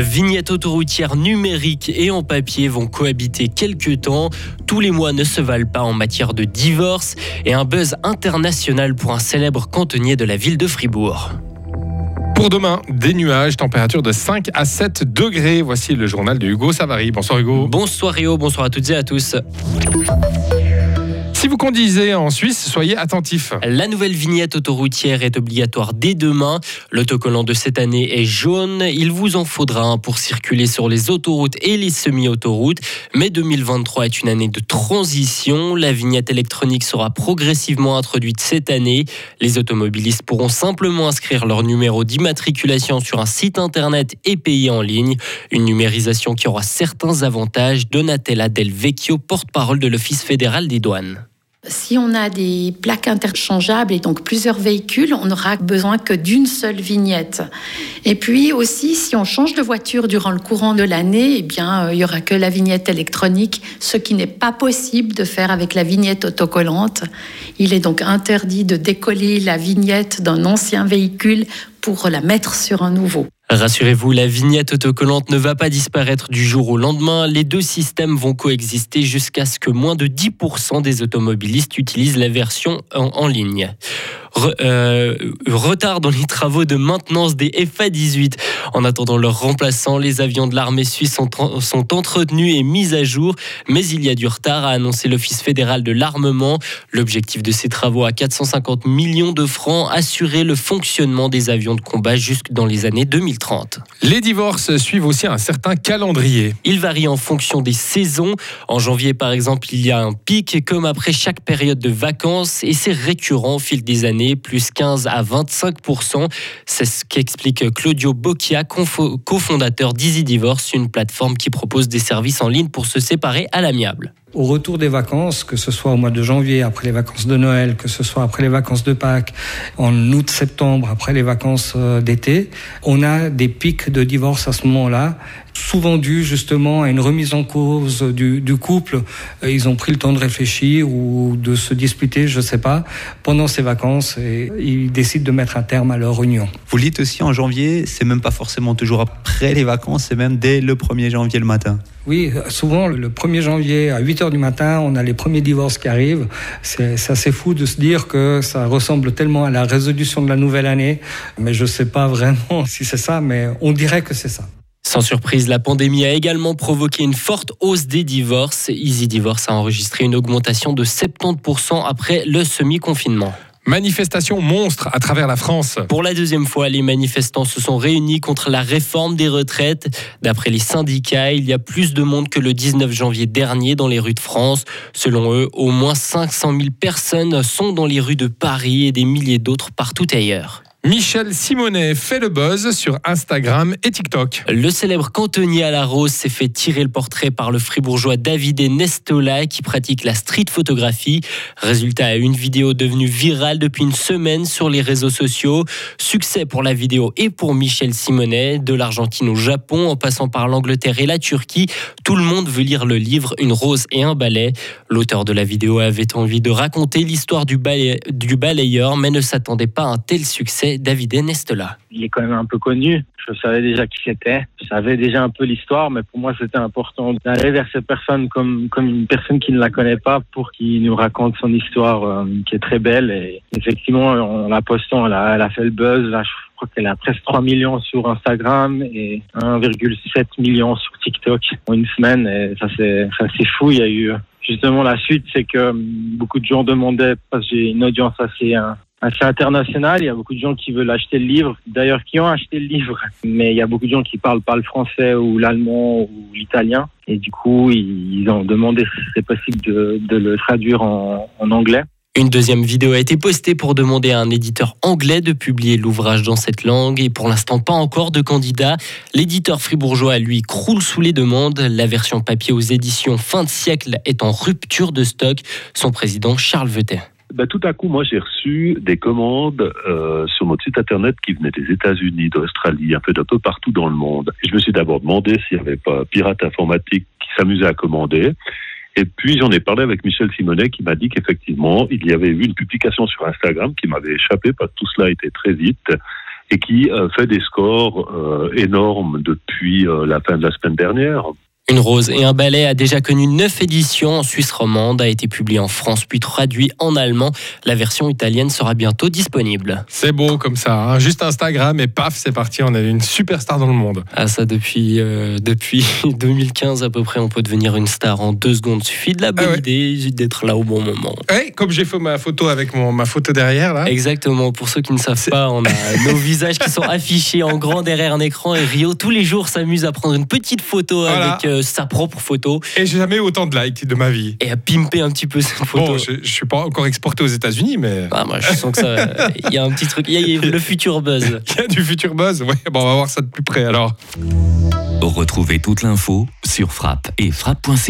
Vignettes autoroutières numériques et en papier vont cohabiter quelques temps. Tous les mois ne se valent pas en matière de divorce et un buzz international pour un célèbre cantonnier de la ville de Fribourg. Pour demain, des nuages, température de 5 à 7 degrés. Voici le journal de Hugo Savary. Bonsoir Hugo. Bonsoir Rio, bonsoir à toutes et à tous. Si vous conduisez en Suisse, soyez attentifs. La nouvelle vignette autoroutière est obligatoire dès demain. L'autocollant de cette année est jaune. Il vous en faudra un pour circuler sur les autoroutes et les semi-autoroutes. Mais 2023 est une année de transition. La vignette électronique sera progressivement introduite cette année. Les automobilistes pourront simplement inscrire leur numéro d'immatriculation sur un site internet et payer en ligne. Une numérisation qui aura certains avantages. Donatella Del Vecchio, porte-parole de l'Office fédéral des douanes. Si on a des plaques interchangeables et donc plusieurs véhicules, on n'aura besoin que d'une seule vignette. Et puis aussi, si on change de voiture durant le courant de l'année, eh bien, euh, il y aura que la vignette électronique, ce qui n'est pas possible de faire avec la vignette autocollante. Il est donc interdit de décoller la vignette d'un ancien véhicule pour la mettre sur un nouveau. Rassurez-vous, la vignette autocollante ne va pas disparaître du jour au lendemain. Les deux systèmes vont coexister jusqu'à ce que moins de 10% des automobilistes utilisent la version en, ligne. Euh, retard dans les travaux de maintenance des FA-18. En attendant leur remplaçant, les avions de l'armée suisse sont, entretenus et mis à jour, mais il y a du retard, a annoncé l'Office fédéral de l'armement. L'objectif de ces travaux à 450 millions de francs, assurer le fonctionnement des avions de combat jusque dans les années 2030. Les divorces suivent aussi un certain calendrier. Il varie en fonction des saisons. En janvier, par exemple, il y a un pic, comme après chaque période de vacances, et c'est récurrent au fil des années plus 15 à 25% C'est ce qu'explique Claudio Bocchia, cofondateur d'Easy Divorce, une plateforme qui propose des services en ligne pour se séparer à l'amiable. Au retour des vacances, que ce soit au mois de janvier, après les vacances de Noël, que ce soit après les vacances de Pâques, en août-septembre, après les vacances euh, d'été, on a des pics de divorce à ce moment-là souvent dû justement à une remise en cause du, du, couple. Euh, ils ont pris le temps de réfléchir ou de se disputer, je sais pas, pendant ces vacances et ils décident de mettre un terme à leur union. Vous dites aussi en janvier, c'est même pas forcément toujours après les vacances, c'est même dès le 1er janvier le matin. Oui, souvent le 1er janvier à 8 heures du matin, on a les premiers divorces qui arrivent. C'est assez fou de se dire que ça ressemble tellement à la résolution de la nouvelle année, mais je sais pas vraiment si c'est ça, mais on dirait que c'est ça. Sans surprise, la pandémie a également provoqué une forte hausse des divorces. Easy Divorce a enregistré une augmentation de 70% après le semi-confinement. Manifestation monstre à travers la France. Pour la deuxième fois, les manifestants se sont réunis contre la réforme des retraites. D'après les syndicats, il y a plus de monde que le 19 janvier dernier dans les rues de France. Selon eux, au moins 500 000 personnes sont dans les rues de Paris et des milliers d'autres partout ailleurs. Michel Simonet fait le buzz sur Instagram et TikTok. Le célèbre cantonnier à la rose s'est fait tirer le portrait par le fribourgeois David Nestola qui pratique la street photographie. Résultat, une vidéo devenue virale depuis une semaine sur les réseaux sociaux. Succès pour la vidéo et pour Michel Simonet, de l'Argentine au Japon en passant par l'Angleterre et la Turquie. Tout le monde veut lire le livre Une rose et un balai. L'auteur de la vidéo avait envie de raconter l'histoire du, du balayeur mais ne s'attendait pas à un tel succès David Nestela. Il est quand même un peu connu. Je savais déjà qui c'était. Je savais déjà un peu l'histoire, mais pour moi, c'était important d'aller vers cette personne comme, comme une personne qui ne la connaît pas pour qu'il nous raconte son histoire euh, qui est très belle. Et effectivement, en la postant, elle a, fait le buzz. Je crois qu'elle a presque 3 millions sur Instagram et 1,7 million sur TikTok en une semaine. Et ça, c'est, c'est fou. Il y a eu justement la suite, c'est que beaucoup de gens demandaient, parce que j'ai une audience assez, assez international. Il y a beaucoup de gens qui veulent acheter le livre, d'ailleurs qui ont acheté le livre, mais il y a beaucoup de gens qui parlent pas le français ou l'allemand ou l'italien. Et du coup, ils ont demandé si c'est possible de, le traduire en, en anglais. Une deuxième vidéo a été postée pour demander à un éditeur anglais de publier l'ouvrage dans cette langue et pour l'instant pas encore de candidat. L'éditeur fribourgeois, lui, croule sous les demandes. La version papier aux éditions fin de siècle est en rupture de stock. Son président Charles Vetet ben, tout à coup, moi, j'ai reçu des commandes euh, sur notre site internet qui venaient des États-Unis, d'Australie, un peu d'un peu partout dans le monde. Je me suis d'abord demandé s'il n'y avait pas pirate informatique qui s'amusait à commander. Et puis j'en ai parlé avec Michel Simonet qui m'a dit qu'effectivement, il y avait eu une publication sur Instagram qui m'avait échappé parce que tout cela était très vite et qui euh, fait des scores euh, énormes depuis euh, la fin de la semaine dernière. Une rose et un ballet a déjà connu neuf éditions en Suisse romande, a été publié en France puis traduit en allemand. La version italienne sera bientôt disponible. C'est beau comme ça. hein. Juste Instagram et paf, c'est parti. On a une superstar dans le monde. Ah ça depuis euh, depuis 2015 à peu près, on peut devenir une star en deux secondes. Suffit de la bonne Ah ouais. idée, d'être là au bon moment. Ouais, comme j'ai fait ma photo avec mon, ma photo derrière là. Exactement. Pour ceux qui ne savent pas, on a nos visages qui sont affichés en grand derrière un écran et Rio tous les jours s'amuse à prendre une petite photo Voilà. avec euh, sa propre photo Et j'ai jamais eu autant de likes de ma vie. et à pimper un petit peu cette photo. Bon, je, je suis pas encore exporté aux États-Unis, mais Ah, moi, je sens que ça. Il y a un petit truc. Il y a le futur buzz. il y a du futur buzz. Ouais, bon, on va voir ça de plus près alors. Retrouvez toute l'info sur frappe et frappe.ch.